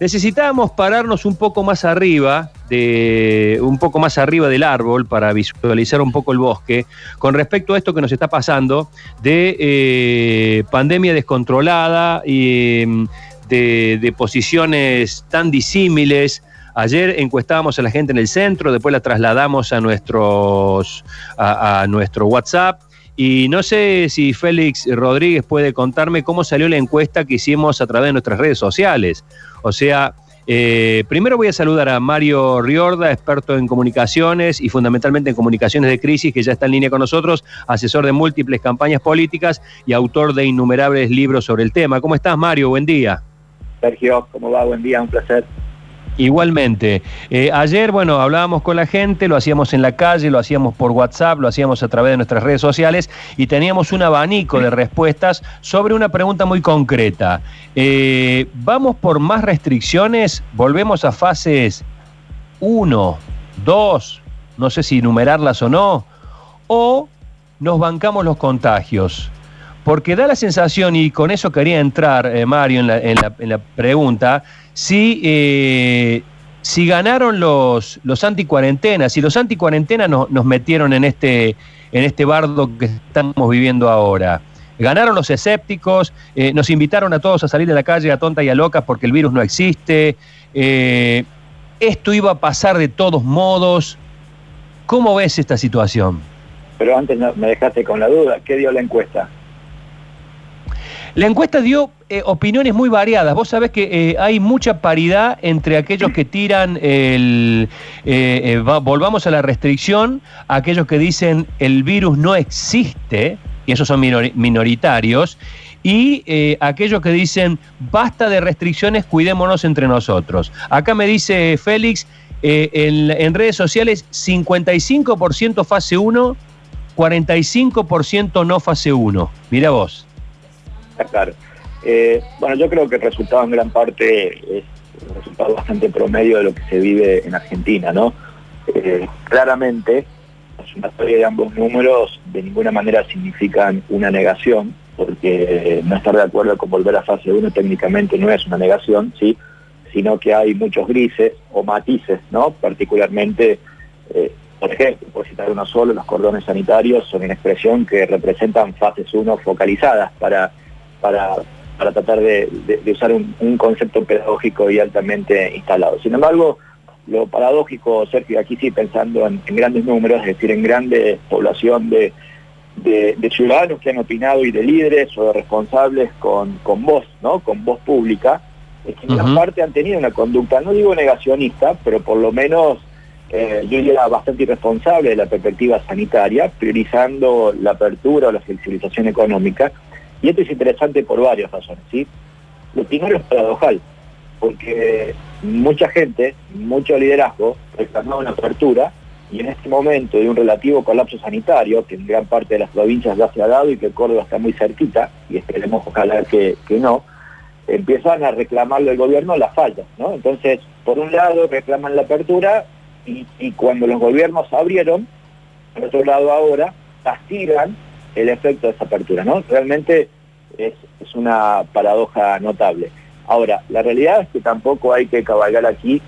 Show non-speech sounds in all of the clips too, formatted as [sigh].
necesitábamos pararnos un poco más arriba, de, un poco más arriba del árbol para visualizar un poco el bosque, con respecto a esto que nos está pasando de eh, pandemia descontrolada y mm, de, posiciones tan disímiles. Ayer encuestábamos a la gente en el centro, después la trasladamos a, nuestros, a nuestro WhatsApp y no sé si Félix Rodríguez puede contarme cómo salió la encuesta que hicimos a través de nuestras redes sociales. O sea, eh, primero voy a saludar a Mario Riorda, experto en comunicaciones y fundamentalmente en comunicaciones de crisis, que ya está en línea con nosotros, asesor de múltiples campañas políticas y autor de innumerables libros sobre el tema. ¿Cómo estás, Mario? Buen día. Sergio, ¿cómo va? Buen día, un placer. Igualmente. Eh, ayer, bueno, hablábamos con la gente, lo hacíamos en la calle, lo hacíamos por WhatsApp, lo hacíamos a través de nuestras redes sociales y teníamos un abanico de respuestas sobre una pregunta muy concreta. Eh, ¿Vamos por más restricciones? ¿Volvemos a fases 1, 2, no sé si numerarlas o no? ¿O nos bancamos los contagios? Porque da la sensación, y con eso quería entrar, eh, Mario, en la, pregunta, si, eh, si ganaron los, los anticuarentenas, si los anticuarentenas nos metieron en este, en este bardo que estamos viviendo ahora. Ganaron los escépticos, eh, nos invitaron a todos a salir de la calle a tonta y a loca porque el virus no existe. Esto iba a pasar de todos modos. ¿Cómo ves esta situación? Pero antes me dejaste con la duda. ¿Qué dio la encuesta? La encuesta dio eh, opiniones muy variadas. Vos sabés que eh, hay mucha paridad entre aquellos que tiran el. Eh, volvamos a la restricción, aquellos que dicen el virus no existe, y esos son minoritarios, y aquellos que dicen basta de restricciones, cuidémonos entre nosotros. Acá me dice Félix, en, en redes sociales, 55% fase 1, 45% no fase 1. Mira vos Eh, bueno, yo creo que el resultado en gran parte es un resultado bastante promedio de lo que se vive en Argentina, ¿no? Eh, claramente, la sumatoria de ambos números de ninguna manera significan una negación, porque no estar de acuerdo con volver a fase 1 técnicamente no es una negación, ¿sí? sino que hay muchos grises o matices, ¿no? Particularmente, eh, por ejemplo, por citar uno solo, los cordones sanitarios son una expresión que representan fases 1 focalizadas para para, tratar de, usar un, concepto pedagógico y altamente instalado. Sin embargo, lo paradójico, Sergio, aquí sí pensando en, grandes números, es decir, en grande población de, ciudadanos que han opinado y de líderes o de responsables con, voz, ¿no? Con voz pública, es que en gran parte han tenido una conducta, no digo negacionista, pero por lo menos eh, yo era bastante irresponsable de la perspectiva sanitaria, priorizando la apertura o la flexibilización económica, y esto es interesante por varias razones. ¿sí? Lo primero es paradojal, porque mucha gente, mucho liderazgo, reclamaba una apertura y en este momento de un relativo colapso sanitario, que en gran parte de las provincias ya se ha dado y que Córdoba está muy cerquita, y esperemos ojalá que, no, empiezan a reclamarle al gobierno las fallas. ¿no? Entonces, por un lado reclaman la apertura y, y cuando los gobiernos abrieron, por otro lado ahora, castigan el efecto de esa apertura, ¿no? Realmente es, una paradoja notable. Ahora, la realidad es que tampoco hay que cabalgar aquí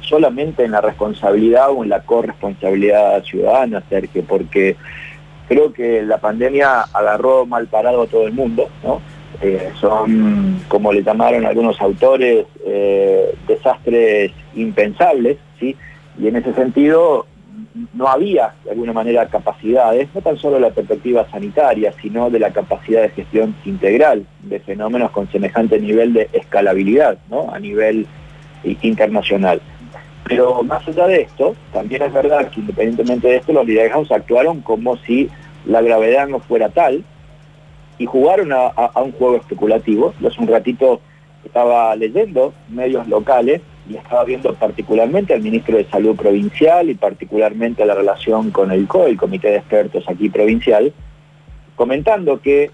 solamente en la responsabilidad o en la corresponsabilidad ciudadana, Sergio, porque creo que la pandemia agarró mal parado a todo el mundo, ¿no? Eh, son, como le llamaron algunos autores, eh, desastres impensables, ¿sí? Y en ese sentido, no había de alguna manera capacidades, no tan solo la perspectiva sanitaria, sino de la capacidad de gestión integral de fenómenos con semejante nivel de escalabilidad ¿no? a nivel internacional. Pero más allá de esto, también es verdad que independientemente de esto, los liderazgos actuaron como si la gravedad no fuera tal y jugaron a, a un juego especulativo. Hace un ratito estaba leyendo medios locales y estaba viendo particularmente al ministro de Salud provincial y particularmente la relación con el COE, el Comité de Expertos aquí provincial, comentando que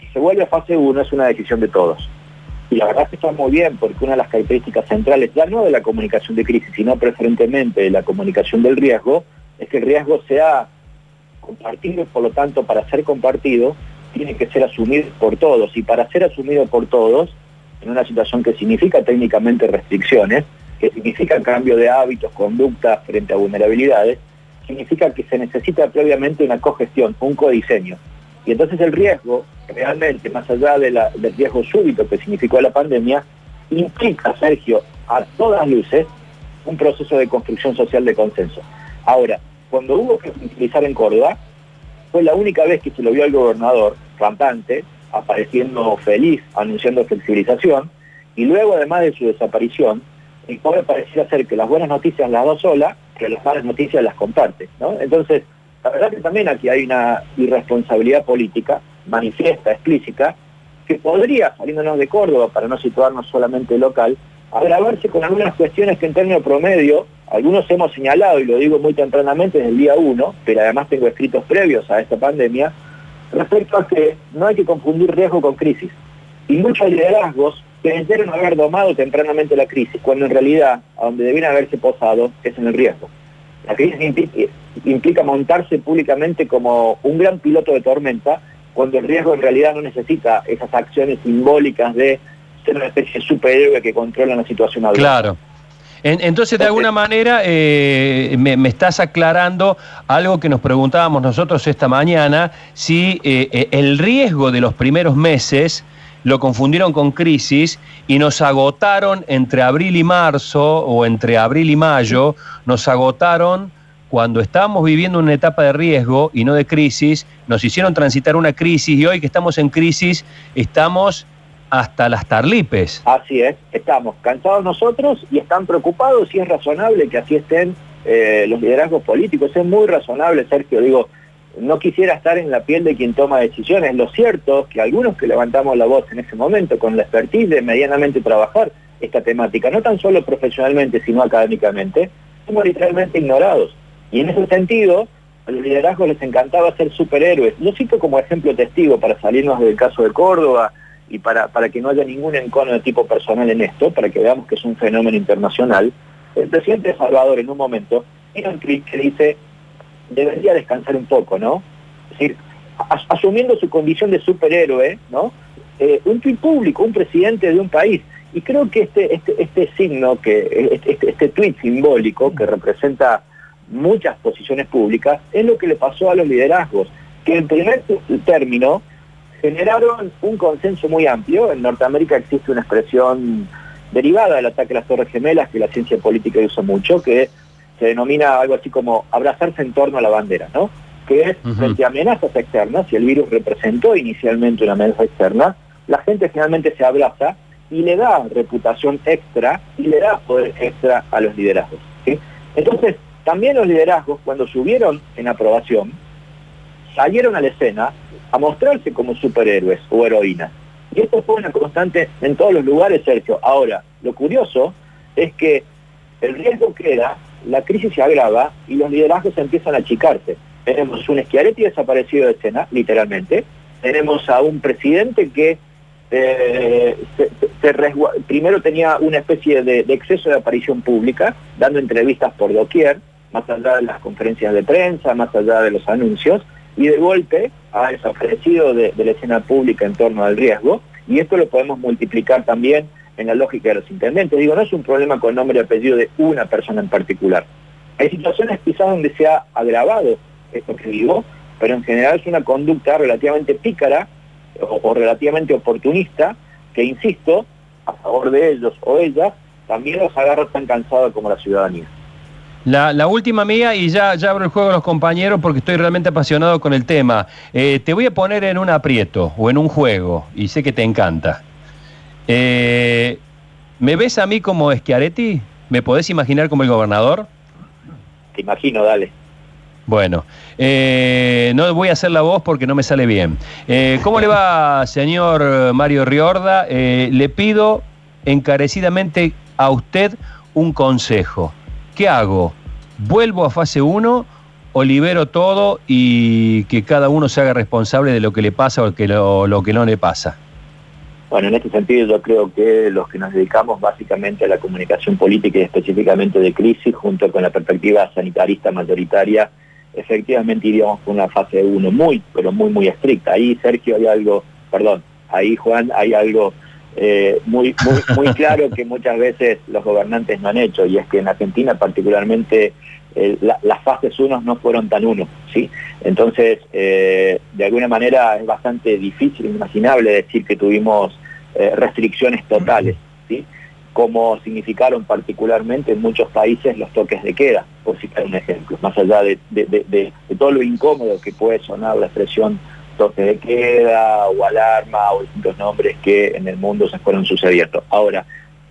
si se vuelve a fase 1 es una decisión de todos. Y la verdad que está muy bien, porque una de las características centrales, ya no de la comunicación de crisis, sino preferentemente de la comunicación del riesgo, es que el riesgo sea compartido y por lo tanto para ser compartido tiene que ser asumido por todos. Y para ser asumido por todos en una situación que significa técnicamente restricciones, que significa cambio de hábitos, conductas frente a vulnerabilidades, significa que se necesita previamente una cogestión, un codiseño. Y entonces el riesgo, realmente, más allá del riesgo súbito que significó la pandemia, implica, Sergio, a todas luces, un proceso de construcción social de consenso. Ahora, cuando hubo que utilizar en Córdoba, fue la única vez que se lo vio al gobernador rampante, apareciendo feliz, anunciando flexibilización, y luego, además de su desaparición, el pobre parecía ser que las buenas noticias las da sola, que las malas noticias las comparte. ¿no? Entonces, la verdad que también aquí hay una irresponsabilidad política, manifiesta, explícita, que podría, saliéndonos de Córdoba, para no situarnos solamente local, agravarse con algunas cuestiones que en términos promedio, algunos hemos señalado, y lo digo muy tempranamente desde el día uno, pero además tengo escritos previos a esta pandemia, respecto a que no hay que confundir riesgo con crisis. Y muchos liderazgos pensaron haber domado tempranamente la crisis, cuando en realidad a donde debieran haberse posado es en el riesgo. La crisis implica, montarse públicamente como un gran piloto de tormenta, cuando el riesgo en realidad no necesita esas acciones simbólicas de ser una especie de superhéroe que controla la situación Claro. Entonces, de alguna manera, eh, me, estás aclarando algo que nos preguntábamos nosotros esta mañana, si eh, eh, el riesgo de los primeros meses lo confundieron con crisis y nos agotaron entre abril y marzo o entre abril y mayo, nos agotaron cuando estábamos viviendo una etapa de riesgo y no de crisis, nos hicieron transitar una crisis y hoy que estamos en crisis estamos hasta las tarlipes. Así es, estamos cansados nosotros y están preocupados y es razonable que así estén eh, los liderazgos políticos. Es muy razonable, Sergio, digo, no quisiera estar en la piel de quien toma decisiones. Lo cierto es que algunos que levantamos la voz en ese momento con la expertise de medianamente trabajar esta temática, no tan solo profesionalmente, sino académicamente, somos literalmente ignorados. Y en ese sentido, a los liderazgos les encantaba ser superhéroes. Lo cito como ejemplo testigo para salirnos del caso de Córdoba y para, para que no haya ningún encono de tipo personal en esto, para que veamos que es un fenómeno internacional. El presidente de Salvador en un momento tiene un tweet que dice debería descansar un poco, ¿no? Es decir, asumiendo su condición de superhéroe, ¿no? Eh, un tuit público, un presidente de un país. Y creo que este, este, este signo, que, este, este, este tuit simbólico que representa muchas posiciones públicas, es lo que le pasó a los liderazgos, que en primer término generaron un consenso muy amplio. En Norteamérica existe una expresión derivada del ataque a las Torres Gemelas, que la ciencia política usa mucho, que se denomina algo así como abrazarse en torno a la bandera, ¿no? Que es frente a amenazas externas, si el virus representó inicialmente una amenaza externa, la gente finalmente se abraza y le da reputación extra y le da poder extra a los liderazgos. Entonces, también los liderazgos, cuando subieron en aprobación, salieron a la escena a mostrarse como superhéroes o heroínas. Y esto fue una constante en todos los lugares, Sergio. Ahora, lo curioso es que el riesgo queda la crisis se agrava y los liderazgos empiezan a achicarse. Tenemos un Schiaretti desaparecido de escena, literalmente. Tenemos a un presidente que eh, primero tenía una especie de, exceso de aparición pública, dando entrevistas por doquier, más allá de las conferencias de prensa, más allá de los anuncios, y de golpe ha desaparecido de la escena pública en torno al riesgo, y esto lo podemos multiplicar también en la lógica de los intendentes. Digo, no es un problema con nombre y apellido de una persona en particular. Hay situaciones quizás donde se ha agravado esto que digo, pero en general es una conducta relativamente pícara o, relativamente oportunista que, insisto, a favor de ellos o ellas, también los agarra tan cansados como la ciudadanía. La, última mía, y ya, ya abro el juego a los compañeros porque estoy realmente apasionado con el tema. Eh, te voy a poner en un aprieto o en un juego, y sé que te encanta. Eh, ¿Me ves a mí como Schiaretti? ¿Me podés imaginar como el gobernador? Te imagino, dale. Bueno, eh, no voy a hacer la voz porque no me sale bien. ¿Cómo le va, señor Mario Riorda? le pido encarecidamente a usted un consejo. ¿Qué hago? ¿Vuelvo a fase 1 o libero todo y que cada uno se haga responsable de lo que le pasa o que lo que no le pasa? Bueno, en este sentido yo creo que los que nos dedicamos básicamente a la comunicación política y específicamente de crisis, junto con la perspectiva sanitarista mayoritaria, efectivamente iríamos por una fase 1 muy, pero muy, muy estricta. Ahí, Sergio, hay algo, perdón, ahí, Juan, hay algo eh, muy, muy, claro que muchas veces los gobernantes no han hecho, y es que en Argentina particularmente eh, las fases unos no fueron tan uno, ¿sí? Entonces, de alguna manera es bastante difícil, inimaginable decir que tuvimos restricciones totales, ¿sí? como significaron particularmente en muchos países los toques de queda, por citar un ejemplo, más allá de, de todo lo incómodo que puede sonar la expresión toque de queda o alarma o distintos nombres que en el mundo se fueron sucediendo. Ahora,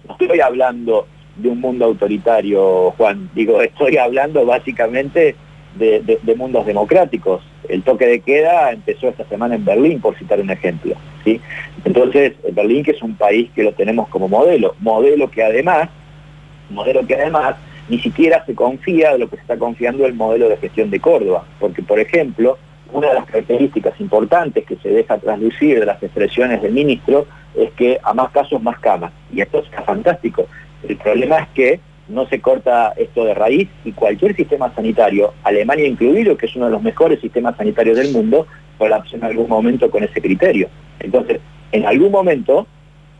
no estoy hablando de un mundo autoritario, Juan, digo, estoy hablando básicamente de, mundos democráticos. El toque de queda empezó esta semana en Berlín, por citar un ejemplo. ¿sí? Entonces, Berlín, que es un país que lo tenemos como modelo, modelo que además, modelo que además ni siquiera se confía de lo que se está confiando el modelo de gestión de Córdoba, porque por ejemplo, una de las características importantes que se deja traslucir de las expresiones del ministro es que a más casos más camas. Y esto está fantástico. El problema es que no se corta esto de raíz y cualquier sistema sanitario, Alemania incluido, que es uno de los mejores sistemas sanitarios del mundo, colapsa en algún momento con ese criterio. Entonces, en algún momento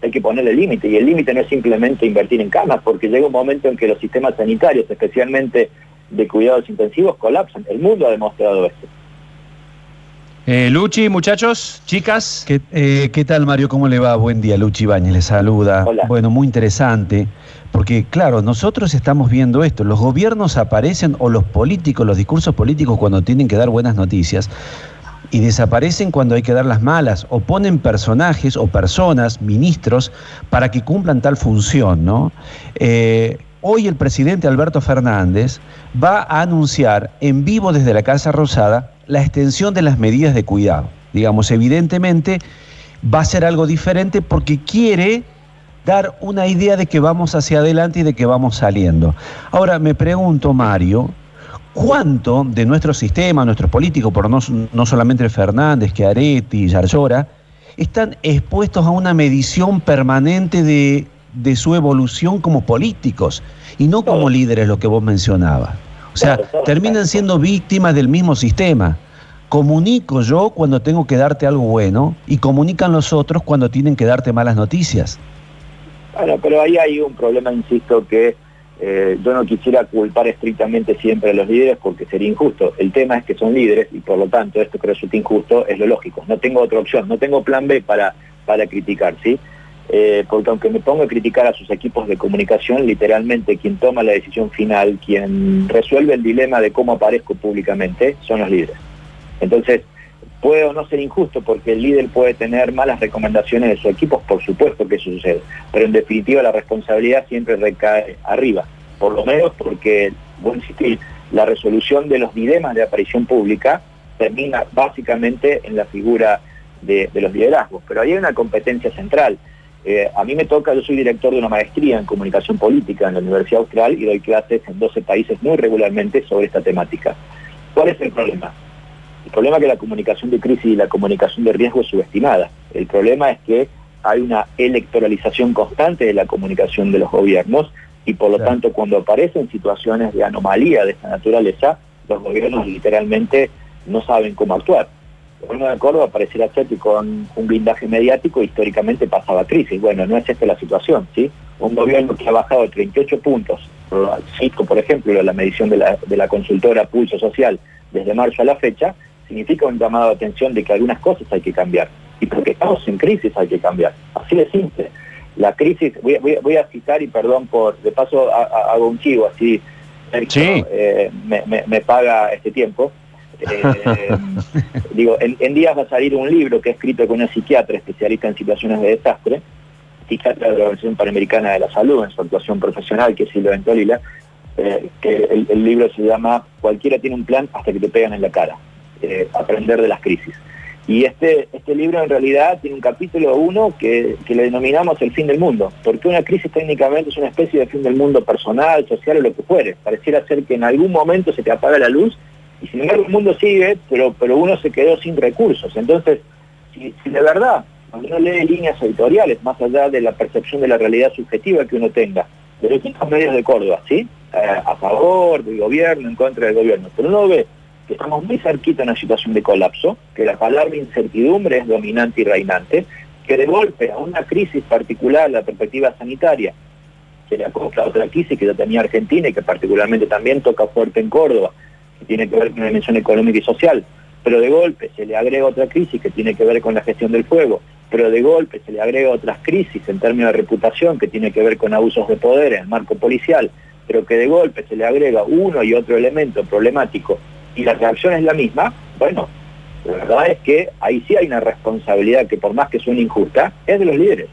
hay que ponerle límite y el límite no es simplemente invertir en camas, porque llega un momento en que los sistemas sanitarios, especialmente de cuidados intensivos, colapsan. El mundo ha demostrado esto. Eh, Luchi, muchachos, chicas. ¿Qué, ¿Qué, tal, Mario? ¿Cómo le va? Buen día, Luchi Bañez, le saluda. Bueno, muy interesante, porque claro, nosotros estamos viendo esto, los gobiernos aparecen, o los políticos, los discursos políticos cuando tienen que dar buenas noticias, y desaparecen cuando hay que dar las malas, o ponen personajes o personas, ministros, para que cumplan tal función, ¿no? Eh, hoy el presidente Alberto Fernández va a anunciar en vivo desde la Casa Rosada la extensión de las medidas de cuidado. Digamos, evidentemente va a ser algo diferente porque quiere dar una idea de que vamos hacia adelante y de que vamos saliendo. Ahora me pregunto, Mario, ¿cuánto de nuestro sistema, nuestros políticos, por no, no solamente Fernández, que Areti, Yarlora, están expuestos a una medición permanente de, de su evolución como políticos y no como líderes, lo que vos mencionabas? O sea, terminan siendo víctimas del mismo sistema. Comunico yo cuando tengo que darte algo bueno y comunican los otros cuando tienen que darte malas noticias. Bueno, pero ahí hay un problema, insisto, que eh, yo no quisiera culpar estrictamente siempre a los líderes porque sería injusto. El tema es que son líderes y por lo tanto esto que resulta injusto es lo lógico. No tengo otra opción, no tengo plan B para, para criticar, ¿sí? Eh, porque aunque me pongo a criticar a sus equipos de comunicación, literalmente quien toma la decisión final, quien resuelve el dilema de cómo aparezco públicamente, son los líderes. Entonces, puede o no ser injusto porque el líder puede tener malas recomendaciones de sus equipos, por supuesto que eso sucede, pero en definitiva la responsabilidad siempre recae arriba, por lo menos porque, voy la resolución de los dilemas de aparición pública termina básicamente en la figura de, de los liderazgos, pero ahí hay una competencia central eh, a mí me toca, yo soy director de una maestría en comunicación política en la Universidad Austral y doy clases en 12 países muy regularmente sobre esta temática. ¿Cuál es el problema? El problema es que la comunicación de crisis y la comunicación de riesgo es subestimada. El problema es que hay una electoralización constante de la comunicación de los gobiernos y por lo tanto cuando aparecen situaciones de anomalía de esta naturaleza, los gobiernos literalmente no saben cómo actuar gobierno de Córdoba pareciera ser que con un blindaje mediático históricamente pasaba crisis. Bueno, no es esta la situación, ¿sí? Un gobierno que ha bajado 38 puntos, cito por ejemplo la medición de la, de la consultora Pulso Social desde marzo a la fecha, significa un llamado de atención de que algunas cosas hay que cambiar. Y porque estamos en crisis hay que cambiar. Así de simple. La crisis, voy, a citar y perdón por, de paso hago un chivo así, eh, me, me paga este tiempo. Eh, [laughs] digo, en, días va a salir un libro que he escrito con una psiquiatra especialista en situaciones de desastre, psiquiatra de la Organización Panamericana de la Salud, en su actuación profesional, que es Silvia Ventolila, eh, que el, libro se llama Cualquiera tiene un plan hasta que te pegan en la cara, eh, aprender de las crisis. Y este, este libro en realidad tiene un capítulo uno que, que, le denominamos el fin del mundo, porque una crisis técnicamente es una especie de fin del mundo personal, social o lo que fuere. Pareciera ser que en algún momento se te apaga la luz y sin embargo el mundo sigue, pero, pero uno se quedó sin recursos. Entonces, si, de verdad cuando uno lee líneas editoriales, más allá de la percepción de la realidad subjetiva que uno tenga, de los distintos medios de Córdoba, ¿sí? Eh, a favor del gobierno, en contra del gobierno, pero uno ve que estamos muy cerquita en una situación de colapso, que la palabra incertidumbre es dominante y reinante, que de golpe a una crisis particular, la perspectiva sanitaria, se le acopla otra crisis que ya tenía Argentina y que particularmente también toca fuerte en Córdoba, que tiene que ver con la dimensión económica y social, pero de golpe se le agrega otra crisis que tiene que ver con la gestión del fuego, pero de golpe se le agrega otras crisis en términos de reputación que tiene que ver con abusos de poder en el marco policial, pero que de golpe se le agrega uno y otro elemento problemático y la reacción es la misma, bueno, la verdad es que ahí sí hay una responsabilidad que por más que suene injusta, es de los líderes.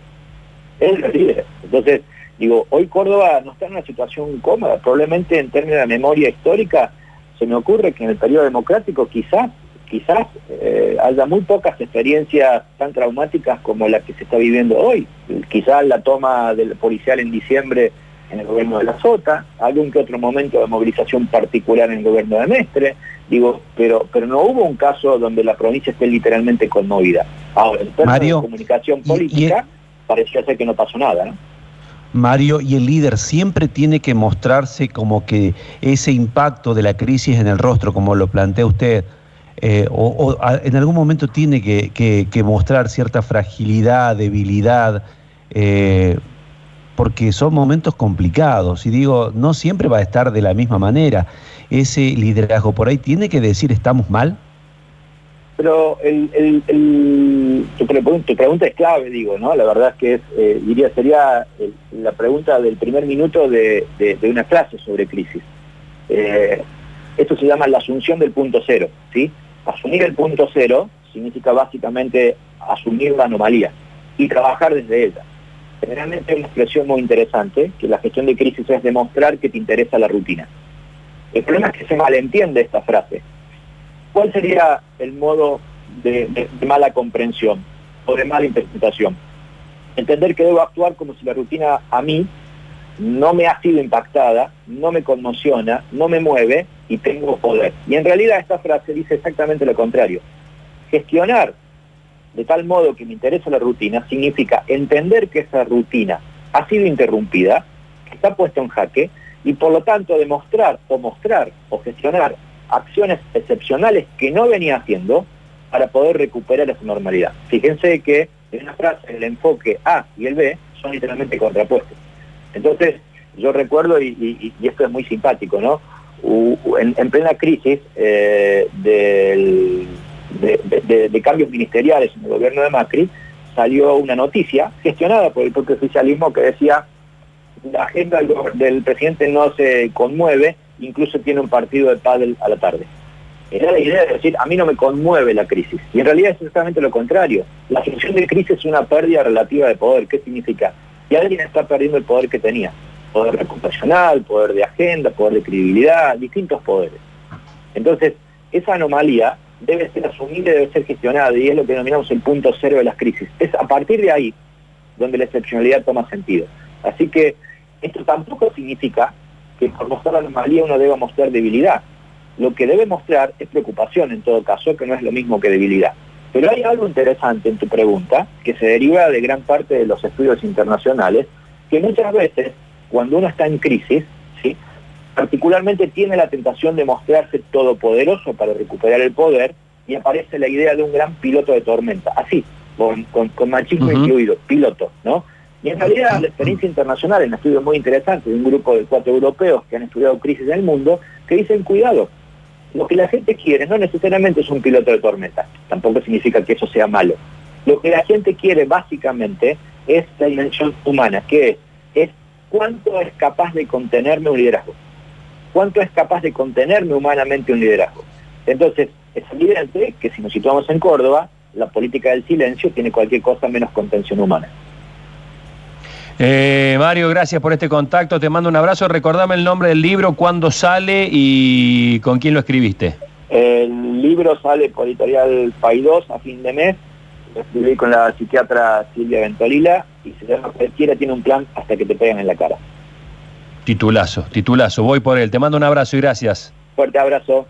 Es de los líderes. Entonces, digo, hoy Córdoba no está en una situación cómoda, probablemente en términos de memoria histórica, se me ocurre que en el periodo democrático quizás quizás eh, haya muy pocas experiencias tan traumáticas como la que se está viviendo hoy. Quizás la toma del policial en diciembre en el gobierno de la Sota, algún que otro momento de movilización particular en el gobierno de Mestre, digo, pero, pero no hubo un caso donde la provincia esté literalmente conmovida. Ahora, en términos de comunicación política, parecía ser que no pasó nada, ¿no? Mario, y el líder siempre tiene que mostrarse como que ese impacto de la crisis en el rostro, como lo plantea usted, eh, o, en algún momento tiene que, mostrar cierta fragilidad, debilidad, eh, porque son momentos complicados. Y digo, no siempre va a estar de la misma manera. Ese liderazgo por ahí tiene que decir estamos mal. Pero tu, pregunta, es clave, digo, ¿no? La verdad es que eh, diría, sería la pregunta del primer minuto de, una clase sobre crisis. esto se llama la asunción del punto cero, ¿sí? Asumir el punto cero significa básicamente asumir la anomalía y trabajar desde ella. Generalmente hay una expresión muy interesante, que la gestión de crisis es demostrar que te interesa la rutina. El problema es que se malentiende esta frase. ¿Cuál sería el modo de, mala comprensión o de mala interpretación? Entender que debo actuar como si la rutina a mí no me ha sido impactada, no me conmociona, no me mueve y tengo poder. Y en realidad esta frase dice exactamente lo contrario. Gestionar de tal modo que me interesa la rutina significa entender que esa rutina ha sido interrumpida, que está puesta en jaque, y por lo tanto demostrar o mostrar o gestionar acciones excepcionales que no venía haciendo para poder recuperar esa normalidad. Fíjense que en una frase el enfoque A y el B son literalmente contrapuestos. Entonces, yo recuerdo, y, esto es muy simpático, ¿no? en, plena crisis eh, de, cambios ministeriales en el gobierno de Macri, salió una noticia gestionada por el propio oficialismo que decía la agenda del, presidente no se conmueve, incluso tiene un partido de pádel a la tarde. Era la idea de decir, a mí no me conmueve la crisis. Y en realidad es exactamente lo contrario. La función de crisis es una pérdida relativa de poder. ¿Qué significa? y alguien está perdiendo el poder que tenía. Poder reputacional, poder de agenda, poder de credibilidad, distintos poderes. Entonces, esa anomalía debe ser asumida debe ser gestionada, y es lo que denominamos el punto cero de las crisis. Es a partir de ahí donde la excepcionalidad toma sentido. Así que esto tampoco significa que por mostrar la anomalía uno deba mostrar debilidad. Lo que debe mostrar es preocupación en todo caso, que no es lo mismo que debilidad. Pero hay algo interesante en tu pregunta, que se deriva de gran parte de los estudios internacionales, que muchas veces, cuando uno está en crisis, ¿sí? particularmente tiene la tentación de mostrarse todopoderoso para recuperar el poder, y aparece la idea de un gran piloto de tormenta, así, con, machismo incluido, piloto, ¿no? Y en realidad la experiencia internacional, en estudios muy interesantes de un grupo de cuatro europeos que han estudiado crisis en el mundo, que dicen, cuidado, lo que la gente quiere no necesariamente es un piloto de tormenta, tampoco significa que eso sea malo. Lo que la gente quiere básicamente es la dimensión humana, que es, es cuánto es capaz de contenerme un liderazgo, cuánto es capaz de contenerme humanamente un liderazgo. Entonces, es evidente que si nos situamos en Córdoba, la política del silencio tiene cualquier cosa menos contención humana. Eh, Mario, gracias por este contacto. Te mando un abrazo. Recordame el nombre del libro, cuándo sale y con quién lo escribiste. El libro sale por editorial Paidós a fin de mes. Lo escribí con la psiquiatra Silvia Ventolila y se llama Cualquiera tiene un plan hasta que te peguen en la cara. Titulazo, titulazo. Voy por él. Te mando un abrazo y gracias. Fuerte abrazo.